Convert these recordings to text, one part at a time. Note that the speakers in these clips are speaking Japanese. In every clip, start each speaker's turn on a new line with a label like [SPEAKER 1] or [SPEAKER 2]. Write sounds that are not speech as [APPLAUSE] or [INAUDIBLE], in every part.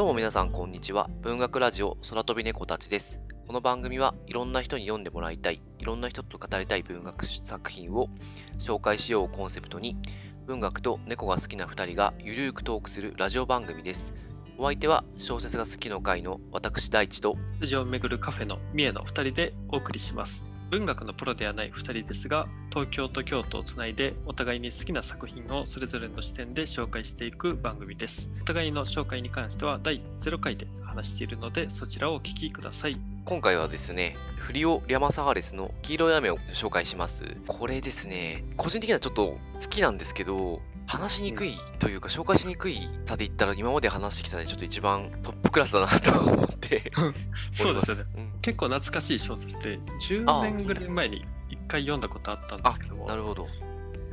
[SPEAKER 1] どうも皆さんこんにちは。文学ラジオ空飛び猫たちです。この番組はいろんな人に読んでもらいたい、いろんな人と語りたい文学作品を紹介しようをコンセプトに、文学と猫が好きな2人がゆるーくトークするラジオ番組です。お相手は小説が好きの会の私大地と、
[SPEAKER 2] 筋を巡るカフェの三重の2人でお送りします。文学のプロではない2人ですが、東京と京都をつないでお互いに好きな作品をそれぞれの視点で紹介していく番組です。お互いの紹介に関しては第0回で話しているので、そちらをお聞きください。
[SPEAKER 1] 今回はですね、フリオ・リャマサハレスの黄色い雨を紹介します。これですね、個人的にはちょっと好きなんですけど、話しにくいというか、紹介しにくい差で言ったら、今まで話してきたでちょっと一番トップクラスだなと思って。[LAUGHS]
[SPEAKER 2] そうですよね。
[SPEAKER 1] うん
[SPEAKER 2] 結構懐かしい小説で、10
[SPEAKER 1] あ
[SPEAKER 2] 年ぐらい前に1回読んだことあったんですけども、
[SPEAKER 1] なるほど。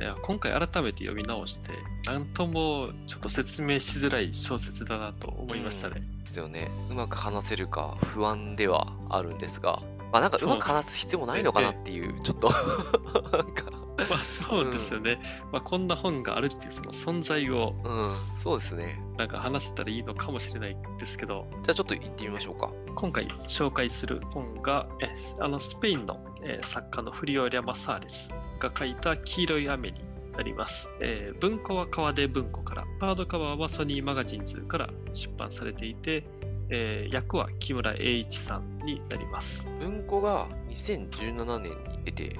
[SPEAKER 2] いや今回改めて読み直して、なんともちょっと説明しづらい小説だなと思いましたね。
[SPEAKER 1] ですよね。うまく話せるか不安ではあるんですが、まあなんかうまく話す必要もないのかなっていう、ちょっと、[LAUGHS] なんか、
[SPEAKER 2] まあそうですよね。まあこんな本があるっていうその存在を
[SPEAKER 1] うん、そうですね。
[SPEAKER 2] なんか話せたらいいのかもしれないんですけど、
[SPEAKER 1] じゃあちょっと行ってみましょうか。
[SPEAKER 2] 今回紹介する本が、えあのスペインの、えー作家のフリオ・リャマサーレスが書いた黄色い雨になります。えー文庫は川出文庫から、ハードカバーはソニーマガジンズから出版されていて、えー役は木村英一さんになります。
[SPEAKER 1] 文庫が2017年に出て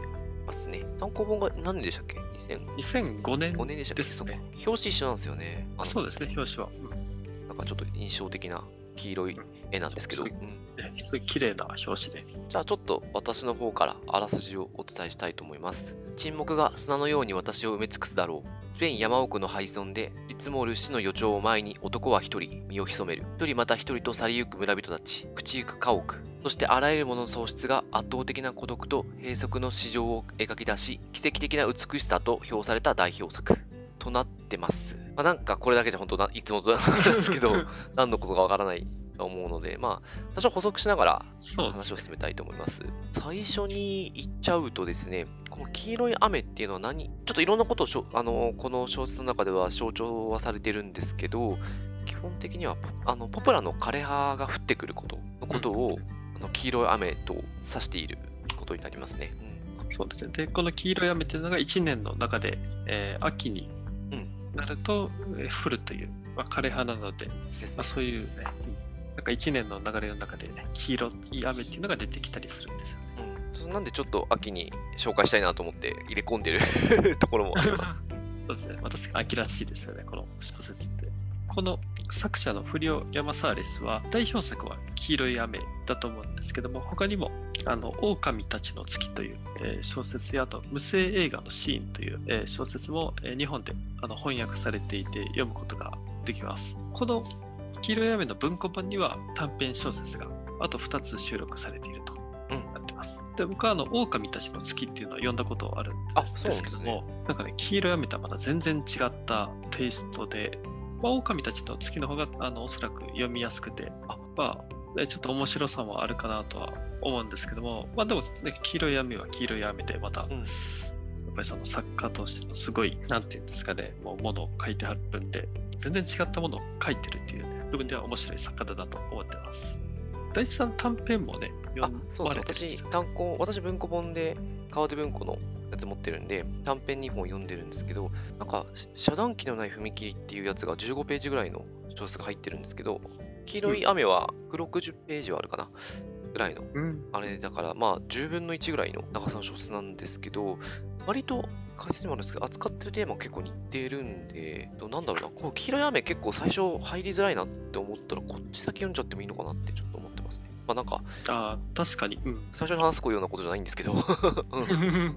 [SPEAKER 1] ますね。単行本が何年でしたっけ ?2005
[SPEAKER 2] 2005年
[SPEAKER 1] 年でしたっけ？
[SPEAKER 2] ね
[SPEAKER 1] そうか表紙一緒なんですよね。あの
[SPEAKER 2] そうですね、表紙は。うん
[SPEAKER 1] なんかちょっと印象的な黄色い絵なんですけど、
[SPEAKER 2] そう
[SPEAKER 1] うん
[SPEAKER 2] ねすごい綺麗な表紙で。
[SPEAKER 1] じゃあちょっと私の方からあらすじをお伝えしたいと思います。沈黙が砂のように私を埋め尽くすだろう。スペイン山奥の廃村で積もる死の予兆を前に男は一人身を潜める。一人また一人と去りゆく村人たち、口ゆく家屋。そしてあらゆるものの喪失が圧倒的な孤独と閉塞の市場を描き出し、奇跡的な美しさと評された代表作。となってます。まあ、なんかこれだけじゃ本当ないつもとなんですけど、[LAUGHS] 何のことかわからないと思うので、まあ、多少補足しながら話を進めたいと思います。最初に言っちゃうとですね、この黄色い雨っていうのは何ちょっといろんなことをしょあのこの小説の中では象徴はされてるんですけど、基本的にはポあのポプラの枯葉が降ってくることのことを、あの黄色い雨と指していることになりますね。
[SPEAKER 2] そうですね。で、この黄色い雨っていうのが1年の中で、えー秋に
[SPEAKER 1] うん
[SPEAKER 2] なると、えー降るという、まあ、枯葉なので、
[SPEAKER 1] ですね
[SPEAKER 2] まあ、。そういうね、うんなんか1年の流れの中で、ね、黄色い雨っていうのが出てきたりするんですよね。
[SPEAKER 1] なんでちょっと秋に紹介したいなと思って入れ込んでる [LAUGHS] ところもあります。[LAUGHS]
[SPEAKER 2] そうですね。ま秋らしいですよね、この小説って。この作者のフリオ・ヤマサーレスは代表作は黄色い雨だと思うんですけども他にも「あの狼たちの月」という、えー小説やあと「無声映画のシーン」という、えー小説も、えー日本であの翻訳されていて読むことができます。この黄色い雨の文庫本には短編小説があと2つ収録されていると
[SPEAKER 1] うん
[SPEAKER 2] なってます。で僕はあの狼たちの月っていうのは読んだことあるん
[SPEAKER 1] あ
[SPEAKER 2] です
[SPEAKER 1] そうなんですね
[SPEAKER 2] けども、なんかね、黄色い雨とはまた全然違ったテイストで、まあ、狼たちの月の方があのおそらく読みやすくて、
[SPEAKER 1] あ
[SPEAKER 2] まあ、ねちょっと面白さもあるかなとは思うんですけども、まあでも、ね、黄色い雨は黄色い雨で、また、
[SPEAKER 1] うん。
[SPEAKER 2] やっぱりその作家としてのすごい、なんていうんですかね、もうものを書いてあるんで、全然違ったものを書いてるっていう、ね、部分では面白い作家だなと思ってます。大地さん短編もね、
[SPEAKER 1] あ
[SPEAKER 2] 読まれてるんです
[SPEAKER 1] 私単行私文庫本で川手文庫のやつ持ってるんで短編2本読んでるんですけどなんかし遮断機のない踏切っていうやつが15ページぐらいの小説が入ってるんですけど黄色い雨は160ページはあるかなぐらいの
[SPEAKER 2] うん、
[SPEAKER 1] あれだからまあ10分の1ぐらいの長さの小説なんですけど割と解説にもあるんですけど扱ってるテーマ結構似てるんでどうなんだろうな。この黄色い雨結構最初入りづらいなって思ったらこっち先読んじゃってもいいのかなってちょっと思ってまあなんか
[SPEAKER 2] ああ、確かに、うん。
[SPEAKER 1] 最初に話すようなことじゃないんですけど、う [LAUGHS] ん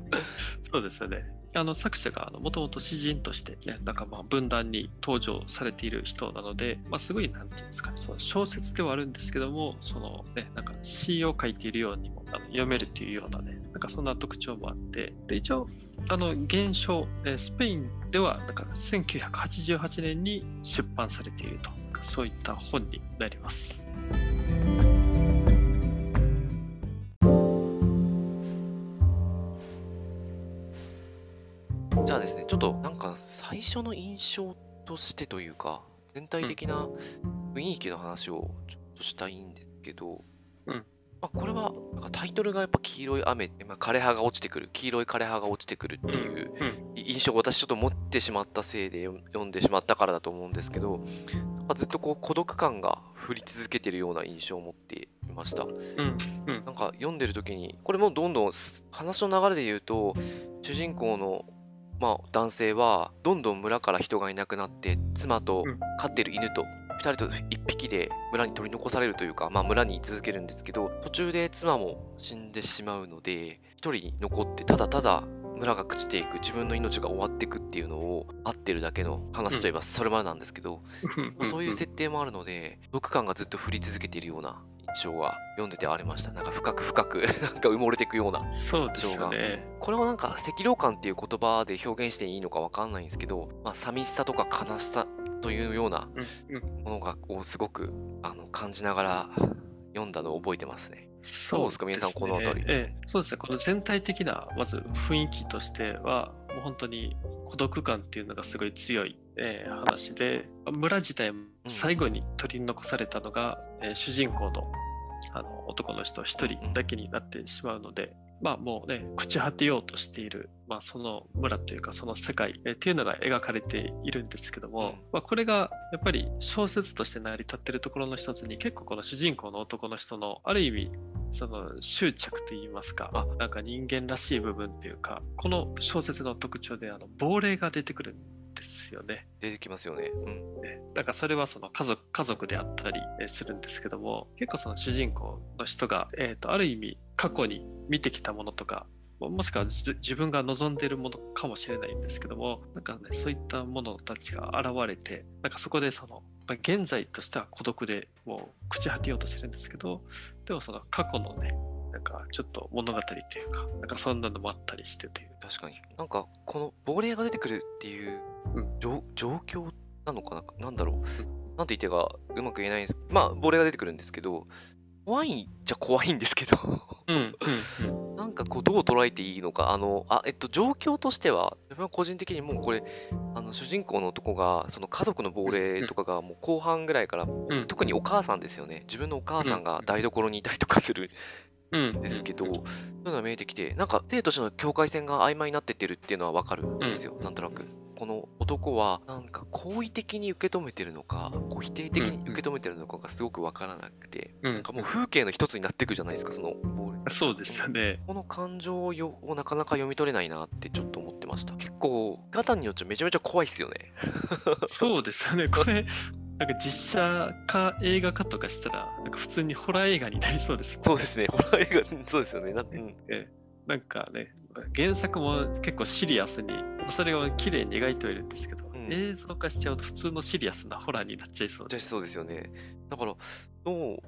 [SPEAKER 2] そうですよね。あの作者がもともと詩人として、ね、なんかまあ文壇に登場されている人なので、まあ、すごいなんていうんですかね、その小説ではあるんですけども、そのね、なんか詩を書いているようにもあの読めるっていうようなね、なんかそんな特徴もあって、で一応、あの現象、えースペインではなんか1988年に出版されていると、そういった本になります。
[SPEAKER 1] 最初の印象としてというか、全体的な雰囲気の話をちょっとしたいんですけど、
[SPEAKER 2] うん。
[SPEAKER 1] まあ、これはなんかタイトルがやっぱ黄色い雨、まあ、枯葉が落ちてくる、黄色い枯葉が落ちてくるっていう
[SPEAKER 2] うん。
[SPEAKER 1] 印象を私ちょっと持ってしまったせいで読読んでしまったからだと思うんですけど、なんかずっとこう孤独感が降り続けてるような印象を持っていました。
[SPEAKER 2] うん。うん。
[SPEAKER 1] なんか読んでる時に、これもどんどん話の流れで言うと、主人公の、まあ、男性はどんどん村から人がいなくなって、妻と
[SPEAKER 2] うん。
[SPEAKER 1] 飼ってる犬と2人と1匹で村に取り残されるというか、まあ、村に居続けるんですけど、途中で妻も死んでしまうので、1人残ってただただ村が朽ちていく、自分の命が終わっていくっていうのを合ってるだけの話といえばそれまでなんですけど、
[SPEAKER 2] うん。
[SPEAKER 1] まあそういう設定もあるので、毒感がずっと降り続けているような印象が読んでてありました。なんか深く深く [LAUGHS] なんか埋もれていくような
[SPEAKER 2] そうですね。
[SPEAKER 1] これをなんか赤涼感っていう言葉で表現していいのかわかんないんですけど、まあ、寂しさとか悲しさというようなものがをすごくあの感じながら読んだのを覚えてますね。
[SPEAKER 2] そう
[SPEAKER 1] ですか皆さんこの辺り
[SPEAKER 2] ええ、そうですね。この全体的な、まず雰囲気としては、もう本当に孤独感っていうのがすごい強い、えー話で、村自体も最後に取り残されたのが、えー主人公のあの男の人一人だけになってしまうので、まあもうね、朽ち果てようとしている、まあその村というかその世界、えーっていうのが描かれているんですけども、
[SPEAKER 1] うん。
[SPEAKER 2] まあこれがやっぱり小説として成り立ってるところの一つに結構この主人公の男の人のある意味その執着といいますか
[SPEAKER 1] あ
[SPEAKER 2] なんか人間らしい部分っていうかこの小説の特徴であの亡霊が出てくるんですよね。
[SPEAKER 1] 出てきますよね。うん。
[SPEAKER 2] ねだからそれはその家族家族であったりえーするんですけども結構その主人公の人が、えー、とある意味過去に見てきたものとかももしくは自自分が望んでいるものかもしれないんですけどもなんかねそういったものたちが現れてなんかそこでそのまあ現在としては孤独でもう朽ち果てようとしてるんですけどでもその過去のねなんかちょっと物語というかなんかそんなのもあったりしてという
[SPEAKER 1] 確かに。なんかこの亡霊が出てくるっていう
[SPEAKER 2] うん
[SPEAKER 1] 状状況なのかな？なんだろう？なんて言っていいかうまく言えないんです。まあ、亡霊が出てくるんですけど、怖いっちゃ怖いんですけど、
[SPEAKER 2] うんうんうん
[SPEAKER 1] なんかこう、どう捉えていいのか、あの、あ、えっと、状況としては、自分は個人的にもうこれ、あの、主人公の男が、その家族の亡霊とかがもう後半ぐらいから、
[SPEAKER 2] うん。
[SPEAKER 1] 特にお母さんですよね。自分のお母さんが台所にいたりとかするですけど、そういうのが見えてきて、なんか、生と死の境界線が曖昧になってってるっていうのはわかるんですよ、なんとなく。この男は、なんか、好意的に受け止めてるのか、こう否定的に受け止めてるのかがすごくわからなくて、
[SPEAKER 2] うん
[SPEAKER 1] なんかもう風景の一つになっていくじゃないですか、その亡霊
[SPEAKER 2] そうですよね。
[SPEAKER 1] この感情をなかなか読み取れないなってちょっと思ってました。結構、ガタンによってめちゃめちゃ怖いっすよね。[LAUGHS]
[SPEAKER 2] そうですよね。これ、なんか実写化、映画化とかしたら、なんか普通にホラー映画になりそうですもん
[SPEAKER 1] そうですね、ホラー映画、[LAUGHS] そうですよね。なうん、
[SPEAKER 2] ええ。なんかね、原作も結構シリアスに、それを綺麗に描いてはいるんですけど、
[SPEAKER 1] ん。
[SPEAKER 2] 映像化しちゃうと普通のシリアスなホラーになっちゃいそう
[SPEAKER 1] そうですよね。だから、ど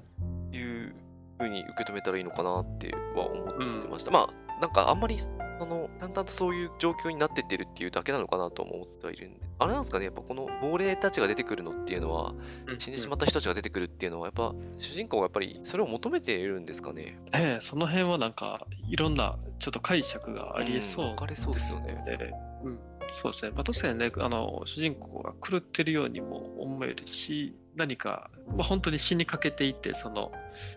[SPEAKER 1] ういう風に受け止めたらいいのかなっては思ってました。まあ、なんかあんまり、その、だんだんとそういう状況になってってるっていうだけなのかなとも思ってはいるんで。あれなんですかね、やっぱこの亡霊たちが出てくるのっていうのは、
[SPEAKER 2] うん
[SPEAKER 1] 死んでしまった人たちが出てくるっていうのは、やっぱ主人公がやっぱりそれを求めているんですかね？
[SPEAKER 2] ええその辺はなんか、いろんなちょっと解釈がありえそう
[SPEAKER 1] うん分かれそうですよね。
[SPEAKER 2] ええうん、そうですね。まあ、確かにね、あの、主人公が狂ってるようにも思えるし、何か、まあ、本当に死にかけていて、その、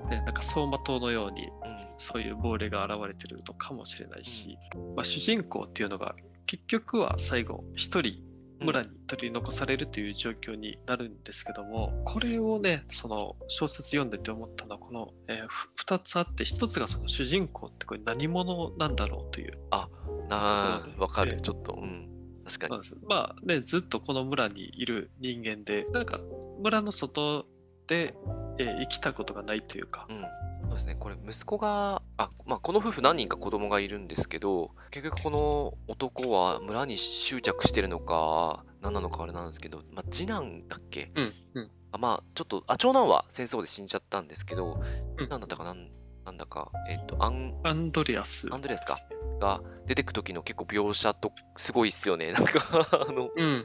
[SPEAKER 2] ね、なんか走馬灯のように、
[SPEAKER 1] うん
[SPEAKER 2] そういう亡霊が現れてるのかもしれないし、まあ、主人公っていうのが、結局は最後、一人、村に取り残されるという状況になるんですけども、これをね、その小説読んでて思ったのは、この、えーふ2つあって、1つがその主人公ってこれ何者なんだろうという
[SPEAKER 1] ああ、わかる。
[SPEAKER 2] ええ
[SPEAKER 1] ちょっと、うん。確かに
[SPEAKER 2] まあね、ずっとこの村にいる人間で、なんか村の外で、えー生きたことがないというか
[SPEAKER 1] う、ん。そうですね。これ、息子が、あ、まあ、この夫婦何人か子供がいるんですけど、結局この男は村に執着してるのか、何なのかあれなんですけど、まあ、次男だっけ？
[SPEAKER 2] うん、うん。
[SPEAKER 1] あまあ、ちょっと、あ、長男は戦争で死んじゃったんですけど、
[SPEAKER 2] うん
[SPEAKER 1] なんだったか？なん、なんだか、えっ、と、アン、
[SPEAKER 2] アンドレアス。
[SPEAKER 1] アンドレアスかが出てく時の結構描写と、すごいっすよね。[LAUGHS] なんか、あの、
[SPEAKER 2] うん、うん、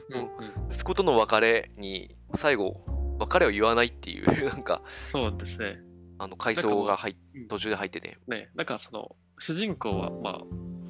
[SPEAKER 2] うん。
[SPEAKER 1] 息子との別れに、最後、別れを言わないっていう、[LAUGHS] なんか、
[SPEAKER 2] そうですね。
[SPEAKER 1] あの、回想が入途中で入ってて、
[SPEAKER 2] ね、なんかその、主人公は、まあ、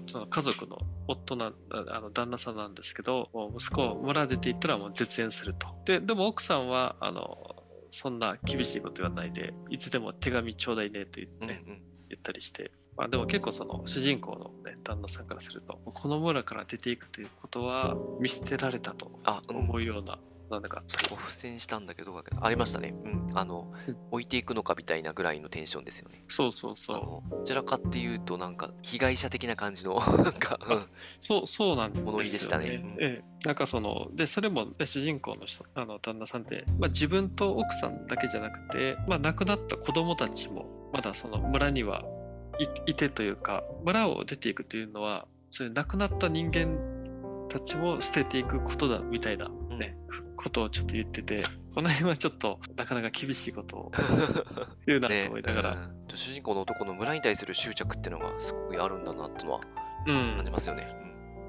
[SPEAKER 2] その家族の夫なああの旦那さんなんですけど、息子を村出て行ったらもう絶縁すると。で、でも奥さんは、あの、そんな厳しいこと言わないで、いつでも手紙ちょうだいねと言って、
[SPEAKER 1] うんうん。
[SPEAKER 2] 言ったりして、まあ、でも結構その主人公の、ね、旦那さんからするとこの村から出ていくということは見捨てられたと。思うような、なんだか
[SPEAKER 1] そこ付箋したんだけど、ありましたね。うん。あの
[SPEAKER 2] うん、
[SPEAKER 1] 置いていくのかみたいなぐらいのテンションですよね。
[SPEAKER 2] そうそう
[SPEAKER 1] あ
[SPEAKER 2] そう。
[SPEAKER 1] のどちらかっていうと、なんか、被害者的な感じの、[LAUGHS] なんか、うん。
[SPEAKER 2] そうそうなん
[SPEAKER 1] 物言いで
[SPEAKER 2] ですよね
[SPEAKER 1] したね。うん。
[SPEAKER 2] ええ、なんかそのでそれも、ね、主人公の人あの旦那さんって、まあ、自分と奥さんだけじゃなくて、まあ、亡くなった子供たちもまだその村にはいいてというか村を出ていくというのはそういう亡くなった人間たちを捨てていくことだみたいな、
[SPEAKER 1] うん
[SPEAKER 2] ねことをちょっと言ってて [LAUGHS] この辺はちょっとなかなか厳しいことを [LAUGHS] 言うなと
[SPEAKER 1] ね
[SPEAKER 2] 思いながら、
[SPEAKER 1] うん主人公の男の村に対する執着っていうのがすごくあるんだなってのは
[SPEAKER 2] うん
[SPEAKER 1] 感じますよね。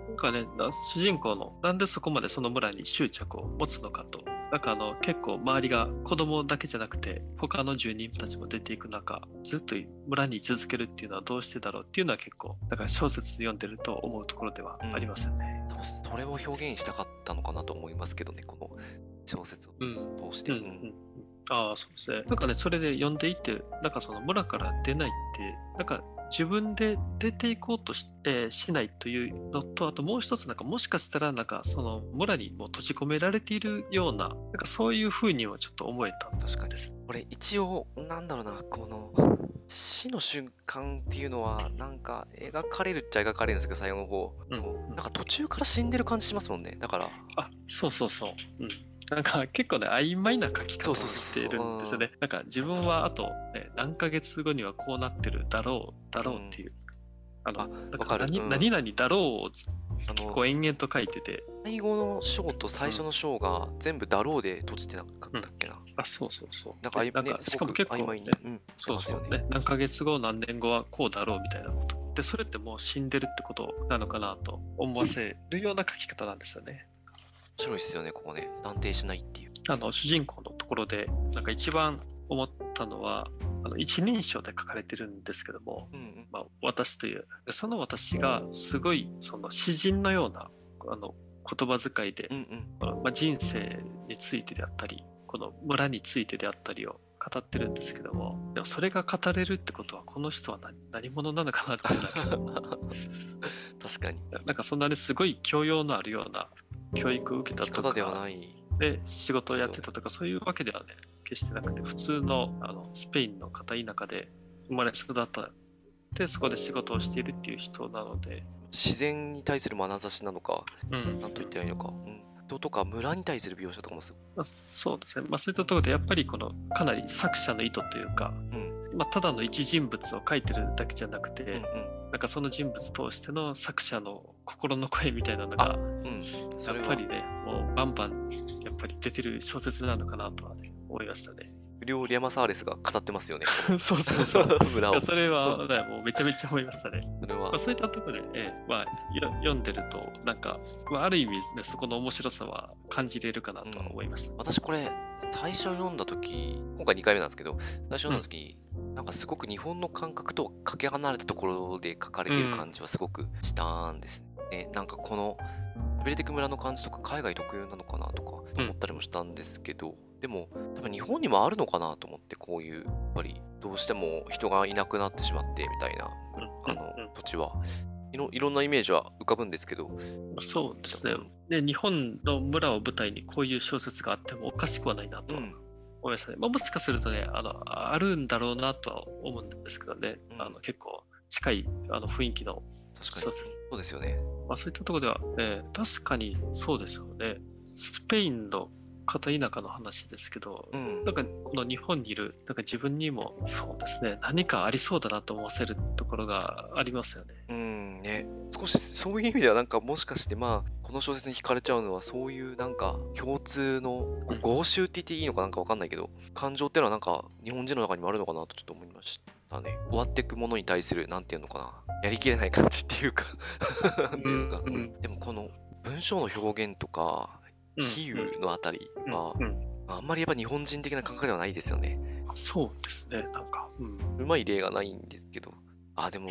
[SPEAKER 2] なんかね、な主人公のなんでそこまでその村に執着を持つのかと。なんかあの結構周りが子供だけじゃなくて他の住人たちも出ていく中ずっと村に居続けるっていうのはどうしてだろうっていうのは結構だから小説読んでると思うところではありますよね。
[SPEAKER 1] 多分それを表現したかったのかなと思いますけどね、この小説を
[SPEAKER 2] うん。
[SPEAKER 1] 通して。
[SPEAKER 2] うん。うんああそうですね。なんかねそれで呼んでいってなんかその村から出ないってなんか自分で出ていこうとし,、えーしないというのとあともう一つなんかもしかしたらなんかその村にも閉じ込められているようななんかそういうふうにはちょっと思えたん
[SPEAKER 1] 確かに
[SPEAKER 2] です。
[SPEAKER 1] これ一応、なんだろうな、この死の瞬間っていうのは、なんか描かれるっちゃ描かれるんですけど、最後の方。
[SPEAKER 2] うん
[SPEAKER 1] なんか途中から死んでる感じしますもんね。だから、
[SPEAKER 2] あそうそうそう。うんなんか結構ね曖昧な書き方をしているんですよね。なんか自分はあと、ね、何ヶ月後にはこうなってるだろうだろうっていう。あの
[SPEAKER 1] あ
[SPEAKER 2] なん
[SPEAKER 1] わかる
[SPEAKER 2] 何
[SPEAKER 1] うん
[SPEAKER 2] 何々だろうを
[SPEAKER 1] あの
[SPEAKER 2] こう延々と書いてて、
[SPEAKER 1] 最後の章と最初の章が全部だろうで閉じてなかったっけな。
[SPEAKER 2] あ、そうそうそう。
[SPEAKER 1] なんかあい、ね
[SPEAKER 2] でなんか、しかも結構、ね、
[SPEAKER 1] うん、
[SPEAKER 2] そう。そうね。何ヶ月後、何年後はこうだろうみたいなこと。で、それってもう死んでるってことなのかなと思わせるような書き方なんですよね。
[SPEAKER 1] 面白いですよね、ここね。断定しないっていう。
[SPEAKER 2] あの、主人公のところで、なんか一番思ったのは、あの一人称で書かれてるんですけども、
[SPEAKER 1] うんうん。
[SPEAKER 2] まあ、私という、その私がすごい、その詩人のような、あの、言葉遣いで
[SPEAKER 1] う、んうん。
[SPEAKER 2] まあ、人生についてであったりこの村についてであったりを語ってるんですけどもでもそれが語れるってことはこの人は何何者なのかなって [LAUGHS]
[SPEAKER 1] 確かに。
[SPEAKER 2] なんかそんなにすごい教養のあるような教育を受けたとか
[SPEAKER 1] ではない。
[SPEAKER 2] で仕事をやってたとかそういうわけではね決してなくて普通のあのスペインの片田舎で生まれ育ったでそこで仕事をしているっていう人なので、
[SPEAKER 1] 自然に対する眼差しなのか、
[SPEAKER 2] うん
[SPEAKER 1] なんと言ってないのか。うん。人とか村に対する描写とかもす
[SPEAKER 2] まあ、そうですね、まあ、そういったところでやっぱりこのかなり作者の意図というか、
[SPEAKER 1] うん
[SPEAKER 2] まあ、ただの一人物を書いてるだけじゃなくて、
[SPEAKER 1] うん
[SPEAKER 2] なんかその人物通しての作者の心の声みたいなのが
[SPEAKER 1] うん。
[SPEAKER 2] やっぱりねもうバンバンやっぱり出てる小説なのかなとはね思いましたね。
[SPEAKER 1] 不良リアマサーレスが語ってますよね。[LAUGHS]
[SPEAKER 2] そうそうそう。
[SPEAKER 1] 村を。
[SPEAKER 2] それは、ね、もうめちゃめちゃ思いましたね。
[SPEAKER 1] それは
[SPEAKER 2] まあ、そういったところで、ええまあ、よ読んでるとなんか、まあ、ある意味、ね、そこの面白さは感じれるかなとは思いました。
[SPEAKER 1] 私これ、最初読んだとき、今回2回目なんですけど、最初読んだとき、なんかすごく日本の感覚とかけ離れたところで書かれている感じはすごくしたんですね。なんかこの、ベレテク村の感じとか海外特有なのかなとか思ったりもしたんですけど、でも多分日本にもあるのかなと思って、こういう、やっぱりどうしても人がいなくなってしまってみたいな、
[SPEAKER 2] うん
[SPEAKER 1] あの
[SPEAKER 2] うん
[SPEAKER 1] 土地はいろいろんなイメージは浮かぶんですけど、
[SPEAKER 2] そうですね。で日本の村を舞台にこういう小説があってもおかしくはないなとは
[SPEAKER 1] うん、
[SPEAKER 2] 思いましたね。まあ、もしかするとねあの、あるんだろうなとは思うんですけどね、
[SPEAKER 1] うん
[SPEAKER 2] あの結構近いあの雰囲気の
[SPEAKER 1] 確かに
[SPEAKER 2] 小説。
[SPEAKER 1] そうですよね。
[SPEAKER 2] まあ、そういったところでは、えー確かにそうですよね。スペインの片田舎の話ですけど、
[SPEAKER 1] うん。
[SPEAKER 2] なんかこの日本にいるなんか自分にもそうですね何かありそうだなと思わせるところがありますよね。
[SPEAKER 1] うんね、少しそういう意味ではなんかもしかしてまあこの小説に惹かれちゃうのはそういうなんか共通の合衆って言っていいのかなんかわかんないけど感情っていうのはなんか日本人の中にもあるのかなとちょっと思いましたね。終わっていくものに対するなんていうのかな。やりきれない感じっていうか。[LAUGHS] なんていうのか、
[SPEAKER 2] うんうん。
[SPEAKER 1] でもこの文章の表現とか
[SPEAKER 2] うん
[SPEAKER 1] 比喩のあたりは、
[SPEAKER 2] うん。うん。
[SPEAKER 1] あんまりやっぱ日本人的な感覚ではないですよね。
[SPEAKER 2] そうですねなんか、うん、
[SPEAKER 1] うまい例がないんですけど。あでも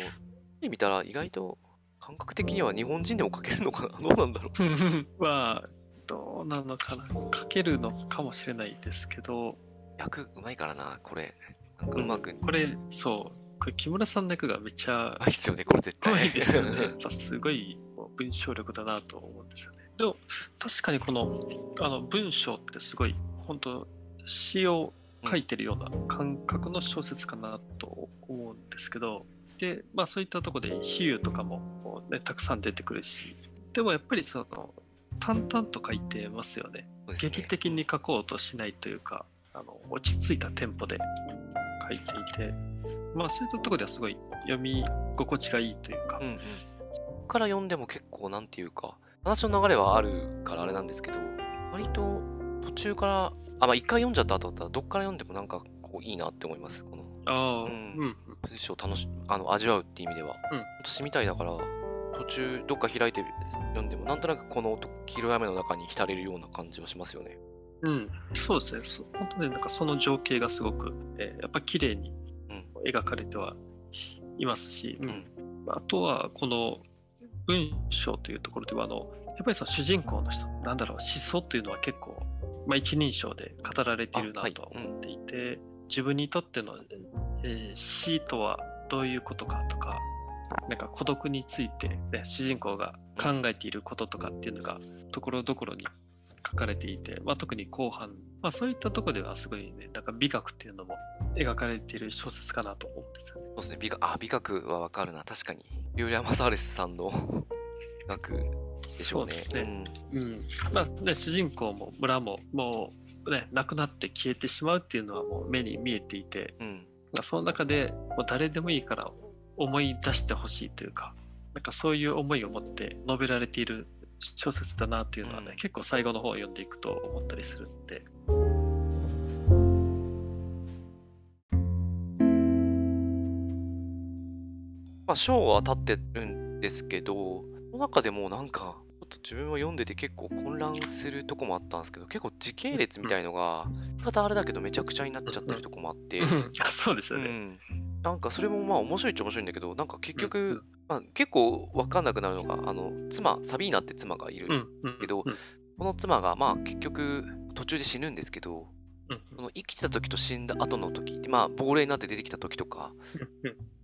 [SPEAKER 1] 見たら意外と感覚的には日本人でも書けるのかな？[LAUGHS] どうなんだろう。
[SPEAKER 2] まあどうなのかな書けるのかもしれないですけど。
[SPEAKER 1] 役うまいからな、これ。なんかうまく。
[SPEAKER 2] これ、そう。これ木村さんの役がめっちゃ
[SPEAKER 1] あ、必要ね、これ絶対。
[SPEAKER 2] 怖いですよね。[LAUGHS] すごい文章力だなと思うんですよね。でも確かにこのあの文章ってすごい本当詩を書いてるような感覚の小説かなと思うんですけど、で、まあそういったところで比喩とかも、ね、たくさん出てくるし、でもやっぱりその淡々と書いてますよね。
[SPEAKER 1] ね
[SPEAKER 2] 劇的に書こうとしないというか、あの落ち着いたテンポで書いていて、まあそういったところではすごい読み心地がいいというか、
[SPEAKER 1] うんうん。から読んでも結構なんていうか、話の流れはあるからあれなんですけど、割と途中から、あ、まあ一回読んじゃった後だったら、どっから読んでもなんかこういいなって思います。この
[SPEAKER 2] ああ、
[SPEAKER 1] う
[SPEAKER 2] うんん、うん、
[SPEAKER 1] 文章を楽し、あの、味わうっていう意味では。
[SPEAKER 2] うん
[SPEAKER 1] 私みたいだから、途中どっか開いて読んでも、なんとなくこの黄色い雨の中に浸れるような感じはしますよね。
[SPEAKER 2] うん、そうですね。そ本当になんかその情景がすごく、えーやっぱ綺麗に
[SPEAKER 1] うん
[SPEAKER 2] 描かれてはいますし、うん
[SPEAKER 1] ん
[SPEAKER 2] あとはこの文章というところではあのやっぱりその主人公の人なんだろう思想というのは結構、まあ、一人称で語られているない。とは思っていて、自分にとっての、えー死とはどういうことかとかなんか孤独について、ね、主人公が考えていることとかっていうのがところどころに書かれていて、まあ、特に後半、まあ、そういったところではすごいねなんか美学っていうのも描かれている小説かなと思うんですよね。
[SPEAKER 1] そうですね。美学、あ、美学はわかるな。確かに。リュウリア・マサーレスさんの [LAUGHS] 学でしょうね。
[SPEAKER 2] そうね
[SPEAKER 1] うん
[SPEAKER 2] うんまあね、主人公も村ももう、ね、亡くなって消えてしまうっていうのはもう目に見えていて、
[SPEAKER 1] うん。
[SPEAKER 2] まあ、その中でもう誰でもいいから思い出してほしいというかなんかそういう思いを持って述べられている小説だなっていうのはね、
[SPEAKER 1] うん
[SPEAKER 2] 結構最後の方を読んでいくと思ったりするんで。
[SPEAKER 1] まあ、章は立ってるんですけど、その中でもなんか、ちょっと自分は読んでて結構混乱するとこもあったんですけど、結構時系列みたいのが、言い方あれだけどめちゃくちゃになっちゃってるとこもあって、[LAUGHS]
[SPEAKER 2] そうですよね。
[SPEAKER 1] うん、なんかそれもまあ面白いっちゃ面白いんだけど、なんか結局、まあ、結構わかんなくなるのが、あの、妻、サビーナって妻がいる。けど
[SPEAKER 2] うん
[SPEAKER 1] この妻がまあ結局途中で死ぬんですけど、
[SPEAKER 2] うん
[SPEAKER 1] その生きてた時と死んだ後の時って、まあ亡霊になって出てきた時とか、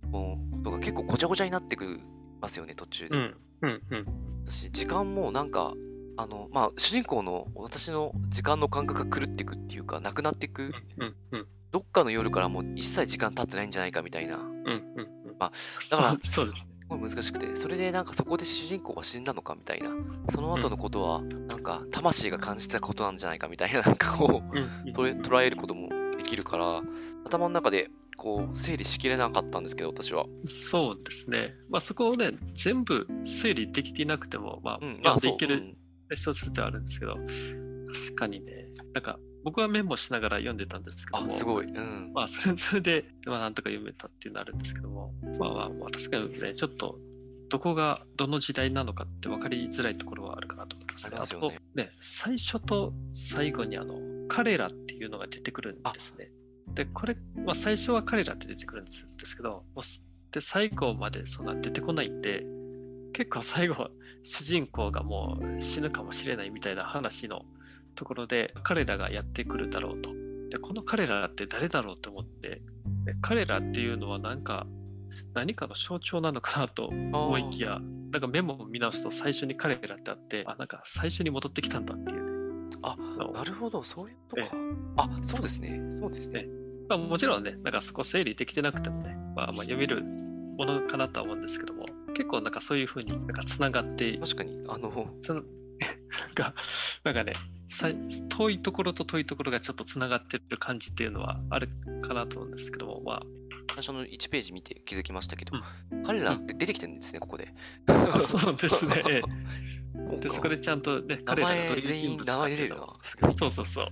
[SPEAKER 1] のことが結構ごちゃごちゃになってくますよね、途中で。
[SPEAKER 2] うんうんうん。
[SPEAKER 1] 私、時間もなんか、あの、まあ、主人公の私の時間の感覚が狂っていくっていうか、なくなっていく、
[SPEAKER 2] うんうん
[SPEAKER 1] どっかの夜からもう一切時間経ってないんじゃないかみたいな、す
[SPEAKER 2] うんうんうん。
[SPEAKER 1] まあだから [LAUGHS]
[SPEAKER 2] そうですね。
[SPEAKER 1] ごい難しくて、それでなんかそこで主人公は死んだのかみたいな、その後のことは、なんか魂が感じてたことなんじゃないかみたいな、なんかこう、
[SPEAKER 2] うんうん。
[SPEAKER 1] 捉え捉えることもできるから、頭の中でこう整理しきれなかったんですけど、私は。
[SPEAKER 2] そうですね。まあそこをね、全部整理できていなくても、まあ、
[SPEAKER 1] うん、
[SPEAKER 2] まあ
[SPEAKER 1] そう
[SPEAKER 2] できる
[SPEAKER 1] うん
[SPEAKER 2] 小説ではあるんですけど、確かにね、なんか僕はメモしながら読んでたんですけど
[SPEAKER 1] あ、
[SPEAKER 2] も、
[SPEAKER 1] すごい。うん。
[SPEAKER 2] まあそれ [LAUGHS] それで、まあなんとか読めたっていうのはあるんですけども、まあまあまあ確かにね、ちょっとどこがどの時代なのかって分かりづらいところはあるかなと思いますね。
[SPEAKER 1] あすよね
[SPEAKER 2] とね、最初と最後にあの、彼らっていうのが出てくるんですね。で、これ、まあ最初は彼らって出てくるんですですけど、もうすで、最後までそんな出てこないんで、結構最後、主人公がもう死ぬかもしれないみたいな話のところで、彼らがやってくるだろうと。で、この彼らって誰だろうと思って、で彼らっていうのはなんか、何かの象徴なのかなと思いきや、なんかメモを見直すと最初に彼らってあって、あ、なんか最初に戻ってきたんだっていう、ね。
[SPEAKER 1] あ
[SPEAKER 2] の
[SPEAKER 1] なるほど、そういうこと
[SPEAKER 2] え
[SPEAKER 1] か。あ、そうですね。そうですね。
[SPEAKER 2] まあ、もちろんね、なんかそこ整理できてなくてもね、まあ、まあ読めるものかなとは思うんですけども、結構なんかそういうふうになんかつながって、
[SPEAKER 1] 確かに、あの、
[SPEAKER 2] そのなんか、なんかね、遠いところと遠いところがちょっとつながってる感じっていうのはあるかなと思うんですけども、まあ、
[SPEAKER 1] 最初の1ページ見て気づきましたけど、彼らって出てきてるんですね、ここで。
[SPEAKER 2] あそうですね。[LAUGHS] で、そこでちゃんとね、
[SPEAKER 1] 名
[SPEAKER 2] 彼らがどう
[SPEAKER 1] 前
[SPEAKER 2] いう人物
[SPEAKER 1] 全員名
[SPEAKER 2] かっていうのを
[SPEAKER 1] 前出てるな。すごい。
[SPEAKER 2] そうそうそう。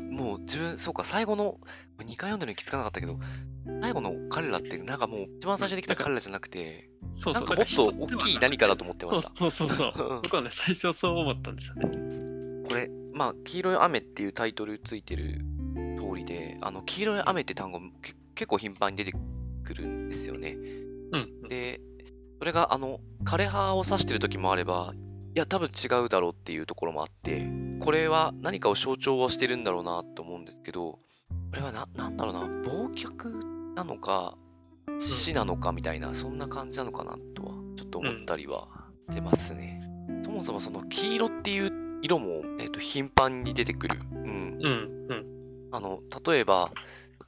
[SPEAKER 1] かもう自分、そうか、最後の、2回読んでるのに気づかなかったけど、最後の彼らって、なんかもう一番最初に来た彼らじゃなくて、
[SPEAKER 2] そうそう。
[SPEAKER 1] なんかもっと大きい何かだと思ってました
[SPEAKER 2] そうそうそうそう。
[SPEAKER 1] うん
[SPEAKER 2] 僕はね、最初そう思ったんですよね。
[SPEAKER 1] これ、まあ、黄色い雨っていうタイトルついてる通りで、あの、黄色い雨って単語け結構頻繁に出てくるんですよね。
[SPEAKER 2] うん。
[SPEAKER 1] で、それが、あの、枯葉を指してる時もあれば、いや、多分違うだろうっていうところもあって、これは何かを象徴はしてるんだろうなと思うんですけど、これはな、なんだろうな、忘却なのか、死なのかみたいな、そんな感じなのかなとは、ちょっと思ったりはしてますね。そもそもその黄色っていう色も、えっ、と、頻繁に出てくる。うん。
[SPEAKER 2] うん、うん。
[SPEAKER 1] あの、例えば、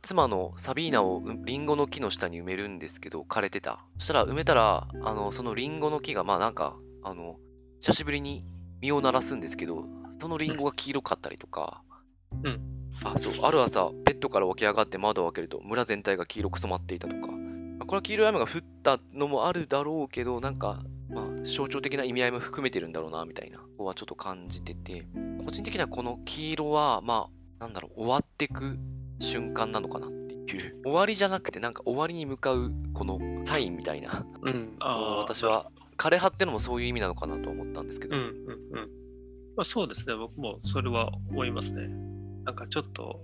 [SPEAKER 1] 妻のサビーナをうリンゴの木の下に埋めるんですけど、枯れてた。そしたら埋めたら、あの、そのリンゴの木が、まあなんか、あの、久しぶりに実を鳴らすんですけど、そのリンゴが黄色かったりとか、
[SPEAKER 2] うん。
[SPEAKER 1] あ、そう、ある朝、ベッドから起き上がって窓を開けると、村全体が黄色く染まっていたとか、まあこれは黄色い雨が降ったのもあるだろうけど、なんか、まあ、象徴的な意味合いも含めてるんだろうな、みたいな、ここはちょっと感じてて、個人的にはこの黄色は、まあ、なんだろう、終わってく瞬間なのかなっていう。終わりじゃなくて、なんか終わりに向かう、このサインみたいな。
[SPEAKER 2] うん。
[SPEAKER 1] 私は、枯葉ってのもそういう意味なのかなと思ったんですけど。
[SPEAKER 2] うんうんうん。まあ、そうですね、僕もそれは思いますね。なんかちょっと、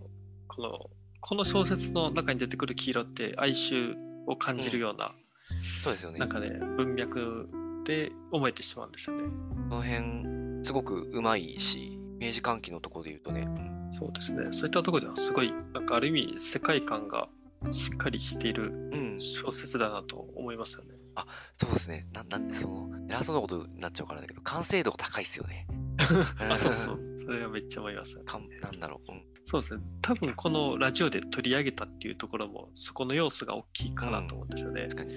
[SPEAKER 2] この、この小説の中に出てくる黄色って哀愁を感じるような、
[SPEAKER 1] そうですよね。
[SPEAKER 2] なんかね、文脈で思えてしまうんですよね。
[SPEAKER 1] この辺、すごくうまいし、イメージ喚起のところで言うとね、うん
[SPEAKER 2] そうですね。そういったところではすごい、なんかある意味世界観がしっかりしている
[SPEAKER 1] うん、
[SPEAKER 2] 小説だなと思いますよね。
[SPEAKER 1] そうですね。ななんで、その、偉そうなことになっちゃうからだけど、完成度が高いっすよね。[LAUGHS]
[SPEAKER 2] あ、そうそう。それはめっちゃ思いますよね。
[SPEAKER 1] かんなんだろう。うん
[SPEAKER 2] そうですね。多分このラジオで取り上げたっていうところも、そこの要素が大きいかなと思うんですよね。
[SPEAKER 1] 確かに。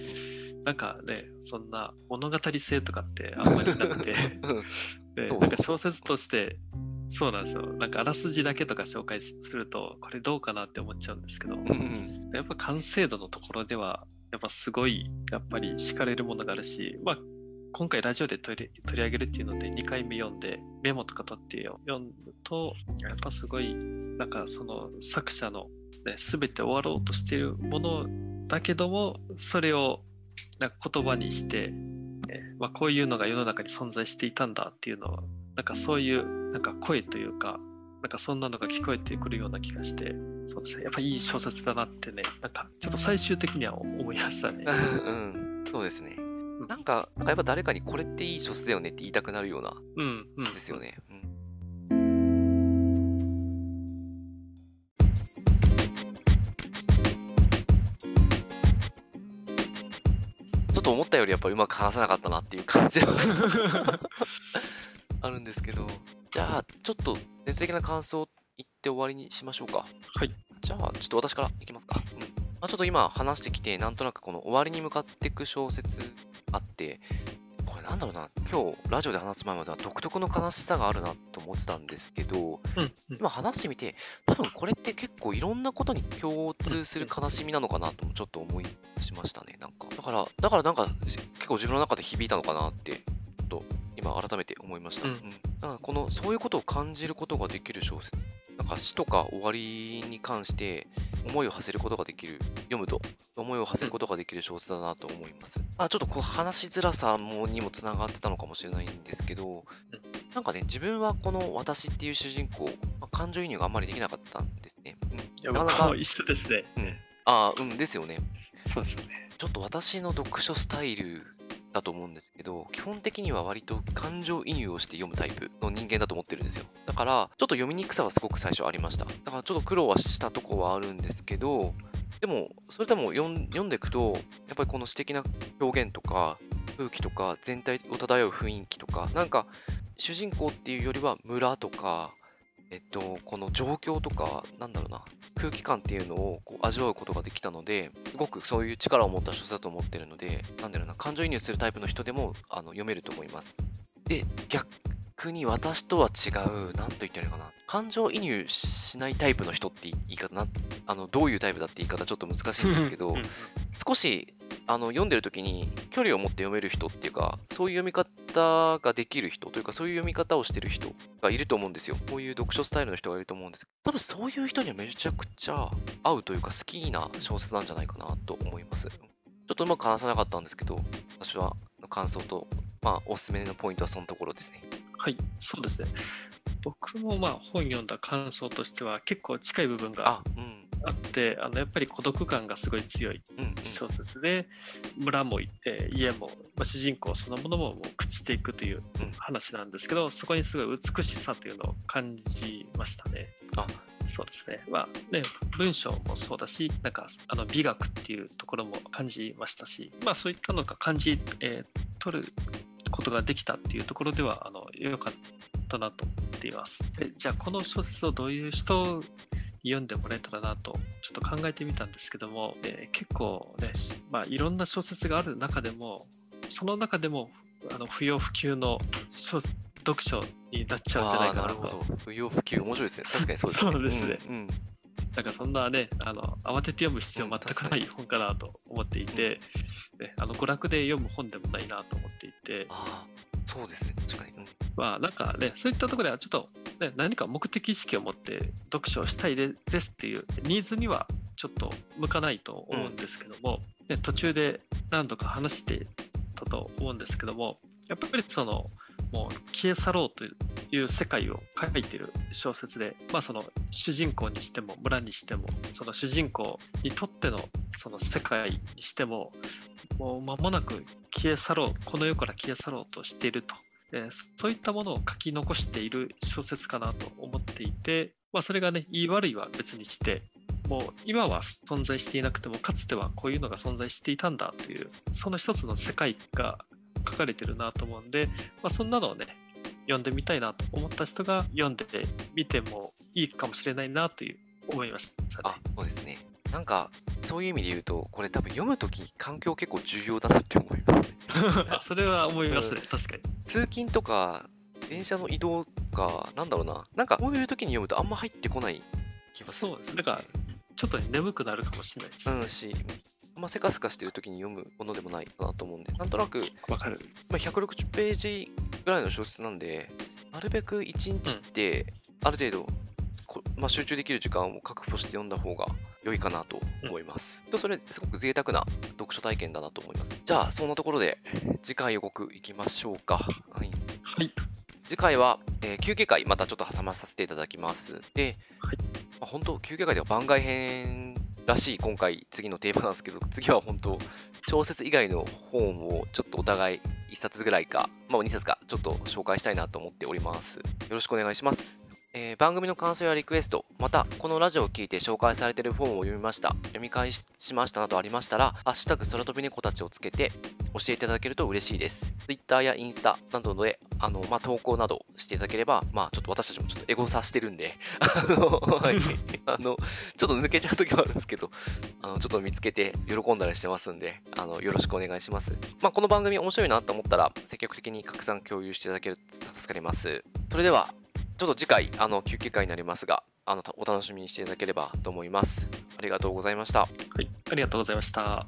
[SPEAKER 2] なんかね、そんな物語性とかってあんまりなくて、[LAUGHS] でなんか小説として、そうなんですよ。なんかあらすじだけとか紹介すると、これどうかなって思っちゃうんですけど、
[SPEAKER 1] うんうん
[SPEAKER 2] やっぱ完成度のところでは、やっぱすごい、やっぱり惹かれるものがあるし、まあ、今回ラジオで取り取り上げるっていうので2回目読んでメモとか取って読むとやっぱすごいなんかその作者の、ね、全て終わろうとしてるものだけどもそれをなんか言葉にして、ねまあ、こういうのが世の中に存在していたんだっていうのをなんかそういうなんか声というかなんかそんなのが聞こえてくるような気がしてそうですねやっぱいい小説だなってねなんかちょっと最終的には思いましたね。
[SPEAKER 1] うん、そうですね。なんか、なんかやっぱ誰かにこれっていい小説だよねって言いたくなるような、
[SPEAKER 2] うん、うん、
[SPEAKER 1] ですよね。うんちょっと思ったよりやっぱうまく話せなかったなっていう感じは [LAUGHS] あるんですけど、じゃあちょっと熱的な感想言って終わりにしましょうか。
[SPEAKER 2] はい。
[SPEAKER 1] じゃあちょっと私からいきますか。うんまあ、ちょっと今話してきて、なんとなくこの終わりに向かっていく小説あって、これなんだろうな、今日ラジオで話す前までは独特の悲しさがあるなと思ってたんですけど、
[SPEAKER 2] うん、うん
[SPEAKER 1] 今話してみて、多分これって結構いろんなことに共通する悲しみなのかなともちょっと思いしましたね、なんか。だから、だからなんかじ結構自分の中で響いたのかなって、ちょっと今改めて思いました。
[SPEAKER 2] うん
[SPEAKER 1] だからこの、そういうことを感じることができる小説。なんか死とか終わりに関して思いを馳せることができる、読むと思いを馳せることができる小説だなと思います。あちょっとこう話しづらさもにもつながってたのかもしれないんですけど、なんかね、自分はこの私っていう主人公、まあ感情移入があんまりできなかったんですね。うん、
[SPEAKER 2] いや
[SPEAKER 1] なかなか
[SPEAKER 2] 一緒ですね。
[SPEAKER 1] うんああ、うんですよね。
[SPEAKER 2] そうですね。
[SPEAKER 1] ちょっと私の読書スタイルだと思うんですけど、基本的には割と感情移入をして読むタイプの人間だと思ってるんですよ。だから、ちょっと読みにくさはすごく最初ありました。だからちょっと苦労はしたとこはあるんですけど、でも、それでも読ん読んでいくと、やっぱりこの詩的な表現とか、空気とか、全体を漂う雰囲気とか、なんか、主人公っていうよりは村とか、えっと、この状況とか、なんだろうな、空気感っていうのをこう味わうことができたので、すごくそういう力を持った書籍だと思ってるので、なんだろうな、感情移入するタイプの人でもあの読めると思います。で、逆に私とは違う、なんと言ったらいいのかな、感情移入しないタイプの人って言い方な、あの、どういうタイプだって言い方ちょっと難しいんですけど
[SPEAKER 2] うん、
[SPEAKER 1] 少しあの読んでる時に距離を持って読める人っていうか、そういう読み方ができる人というか、そういう読み方をしてる人がいると思うんですよ。こういう読書スタイルの人がいると思うんです多分そういう人にはめちゃくちゃ合うというか、好きな小説なんじゃないかなと思います。ちょっとうまく話さなかったんですけど、私は感想と、まあ、おすすめのポイントはそのところですね。
[SPEAKER 2] はい、そうですね。僕もまあ本読んだ感想としては結構近い部分が
[SPEAKER 1] あ、うん、
[SPEAKER 2] あって、あのやっぱり孤独感がすごい強い
[SPEAKER 1] うん、うん。
[SPEAKER 2] 小説で、村も、えー家も、まあ、主人公そのものももう朽ちていくという
[SPEAKER 1] うん
[SPEAKER 2] 話なんですけど、そこにすごい美しさというのを感じましたね。そうですね。まあね、文章もそうだし、なんかあの美学っていうところも感じましたし、まあそういったのが感じ、えー、取ることができたっていうところでは、あの、良かったなと思っています。でじゃあこの小説をどういう人に読んでもらえたらなとちょっと考えてみたんですけども、えー結構ね、まあいろんな小説がある中でも、その中でもあの不要不急の小読書になっちゃうんじゃないかなと
[SPEAKER 1] な。不要不急、面白いですね。確かにそうですね。[LAUGHS]
[SPEAKER 2] そうですね
[SPEAKER 1] うんうん
[SPEAKER 2] なんかそんなね、あの慌てて読む必要全くない本かなと思っていて、ね、あの娯楽で読む本でもないなと思っていて、
[SPEAKER 1] そうですね。確かに。うん
[SPEAKER 2] まあなんかね、そういったところではちょっと、ね、何か目的意識を持って読書をしたいでですっていうニーズにはちょっと向かないと思うんですけども、ね、途中で何度か話してたと思うんですけども、やっぱりその、もう消え去ろうという世界を書いてる小説で、まあ、その主人公にしても村にしてもその主人公にとってのその世界にしてももう間もなく消え去ろうこの世から消え去ろうとしていると、えーそういったものを書き残している小説かなと思っていて、まあ、それがね言い悪いは別にしてもう今は存在していなくてもかつてはこういうのが存在していたんだというその一つの世界が書かれてるなと思うんで、まあ、そんなのをね読んでみたいなと思った人が読んでみてもいいかもしれないなという思いましたね
[SPEAKER 1] あ。、そうですね。なんか、そういう意味で言うと、これ多分読むとき環境結構重要だなって思いますね。
[SPEAKER 2] あ [LAUGHS] それは思いますね、確かに。
[SPEAKER 1] 通勤とか、電車の移動とか、なんだろうな。なんか、こういう時に読むとあんま入ってこない気がする。
[SPEAKER 2] そうです。なんか、ちょっとね眠くなるかもしれないです。
[SPEAKER 1] うんし、ませかせかしてる時に読むものでもないかなと思うんで、なんとなく、
[SPEAKER 2] わかる。
[SPEAKER 1] まあ、160ページぐらいの小説なんで、なるべく1日って、ある程度、こまあ、集中できる時間を確保して読んだ方が良いかなと思います。と、それ、すごく贅沢な読書体験だなと思います。じゃあ、そんなところで、次回予告いきましょうか。はい。
[SPEAKER 2] はい。
[SPEAKER 1] 次回は、えー休憩会、またちょっと挟まさせていただきます。で、
[SPEAKER 2] はい
[SPEAKER 1] まあ、本当、休憩会では番外編らしい、今回、次のテーマなんですけど、次は本当、小説以外の本をちょっとお互い1冊ぐらいか、まあ、2冊か、ちょっと紹介したいなと思っております。よろしくお願いします。えー番組の感想やリクエスト、また、このラジオを聞いて紹介されている本を読みました、読み返しましたなどありましたら、ハッシュタグ空飛び猫たちをつけて教えていただけると嬉しいです。Twitter やインスタなどで、あの、まあ、投稿などしていただければ、まあ、ちょっと私たちもちょっとエゴサしてるんで、[LAUGHS] あの、はい、[LAUGHS] あの、ちょっと抜けちゃう時もあるんですけど、あの、ちょっと見つけて喜んだりしてますんで、あの、よろしくお願いします。まあ、この番組面白いなと思ったら、積極的に拡散共有していただけると助かります。それでは、ちょっと次回、あの、休憩会になりますが、あの、お楽しみにしていただければと思います。ありがとうございました。
[SPEAKER 2] はい。ありがとうございました。